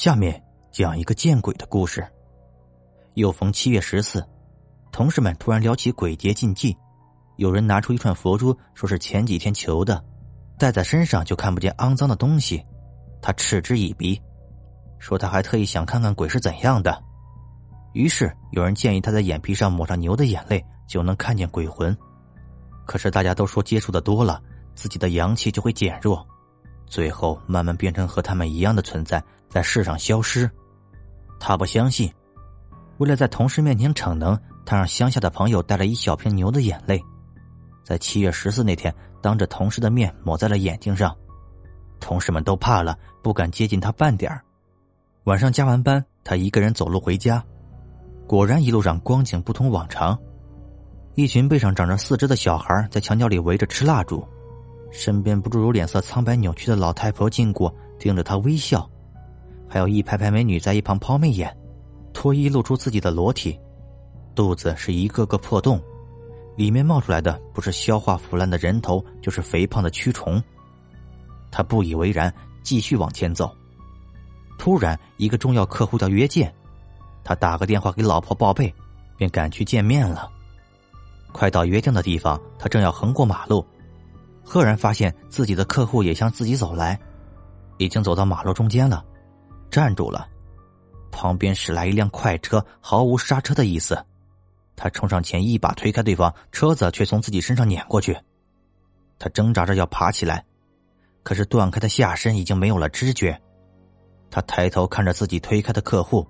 下面讲一个见鬼的故事。又逢七月十四，同事们突然聊起鬼节禁忌，有人拿出一串佛珠，说是前几天求的，戴在身上就看不见肮脏的东西。他嗤之以鼻，说他还特意想看看鬼是怎样的。于是有人建议他在眼皮上抹上牛的眼泪，就能看见鬼魂。可是大家都说接触的多了，自己的阳气就会减弱。最后慢慢变成和他们一样的存在，在世上消失。他不相信，为了在同事面前逞能，他让乡下的朋友带了一小瓶牛的眼泪，在七月十四那天，当着同事的面抹在了眼睛上。同事们都怕了，不敢接近他半点儿。晚上加完班，他一个人走路回家，果然一路上光景不同往常，一群背上长着四肢的小孩在墙角里围着吃蜡烛。身边不住有脸色苍白扭曲的老太婆经过，盯着他微笑，还有一排排美女在一旁抛媚眼，脱衣露出自己的裸体，肚子是一个个破洞，里面冒出来的不是消化腐烂的人头，就是肥胖的蛆虫。他不以为然，继续往前走。突然，一个重要客户要约见，他打个电话给老婆报备，便赶去见面了。快到约定的地方，他正要横过马路。赫然发现自己的客户也向自己走来，已经走到马路中间了，站住了。旁边驶来一辆快车，毫无刹车的意思。他冲上前，一把推开对方，车子却从自己身上碾过去。他挣扎着要爬起来，可是断开的下身已经没有了知觉。他抬头看着自己推开的客户，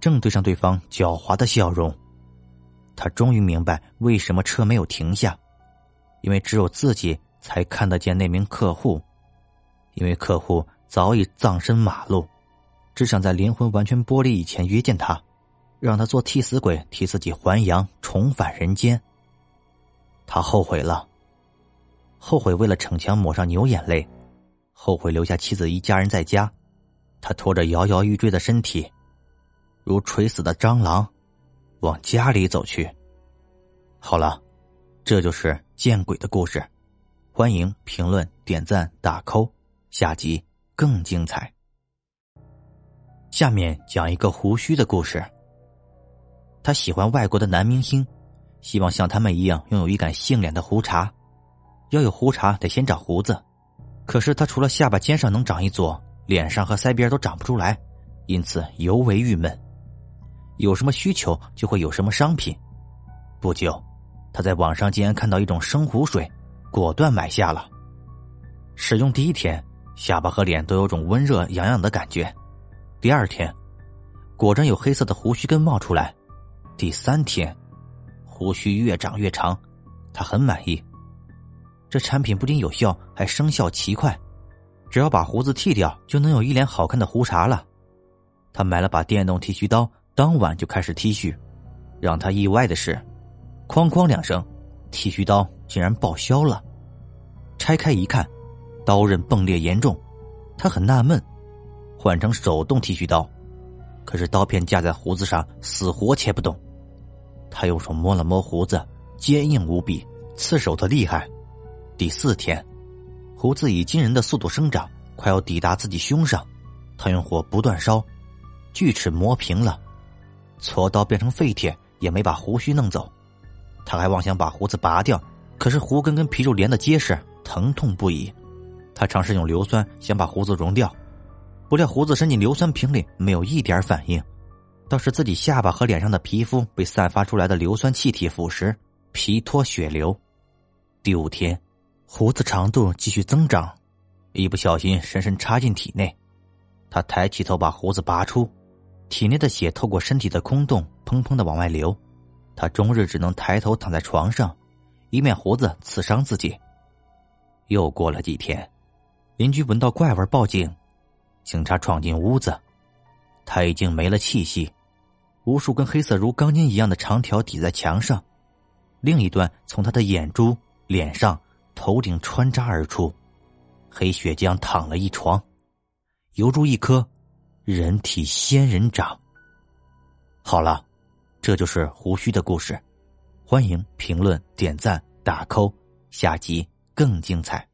正对上对方狡猾的笑容。他终于明白为什么车没有停下，因为只有自己。才看得见那名客户，因为客户早已葬身马路，只想在灵魂完全剥离以前约见他，让他做替死鬼，替自己还阳，重返人间。他后悔了，后悔为了逞强抹上牛眼泪，后悔留下妻子一家人在家，他拖着摇摇欲坠的身体，如垂死的蟑螂，往家里走去。好了，这就是见鬼的故事。欢迎评论、点赞、打 call，下集更精彩。下面讲一个胡须的故事。他喜欢外国的男明星，希望像他们一样拥有一杆杏脸的胡茬。要有胡茬，得先长胡子。可是他除了下巴尖上能长一撮，脸上和腮边都长不出来，因此尤为郁闷。有什么需求，就会有什么商品。不久，他在网上竟然看到一种生胡水。果断买下了。使用第一天，下巴和脸都有种温热痒痒的感觉。第二天，果真有黑色的胡须根冒出来。第三天，胡须越长越长，他很满意。这产品不仅有效，还生效奇快。只要把胡子剃掉，就能有一脸好看的胡茬了。他买了把电动剃须刀，当晚就开始剃须。让他意外的是，哐哐两声。剃须刀竟然报销了，拆开一看，刀刃崩裂严重，他很纳闷。换成手动剃须刀，可是刀片架在胡子上，死活切不动。他用手摸了摸胡子，坚硬无比，刺手的厉害。第四天，胡子以惊人的速度生长，快要抵达自己胸上。他用火不断烧，锯齿磨平了，锉刀变成废铁，也没把胡须弄走。他还妄想把胡子拔掉，可是胡根跟皮肉连得结实，疼痛不已。他尝试用硫酸想把胡子溶掉，不料胡子伸进硫酸瓶里没有一点反应，倒是自己下巴和脸上的皮肤被散发出来的硫酸气体腐蚀，皮脱血流。第五天，胡子长度继续增长，一不小心深深插进体内。他抬起头把胡子拔出，体内的血透过身体的空洞砰砰的往外流。他终日只能抬头躺在床上，以免胡子刺伤自己。又过了几天，邻居闻到怪味报警，警察闯进屋子，他已经没了气息，无数根黑色如钢筋一样的长条抵在墙上，另一端从他的眼珠、脸上、头顶穿扎而出，黑血浆淌了一床，犹如一颗人体仙人掌。好了。这就是胡须的故事，欢迎评论、点赞、打 call，下集更精彩。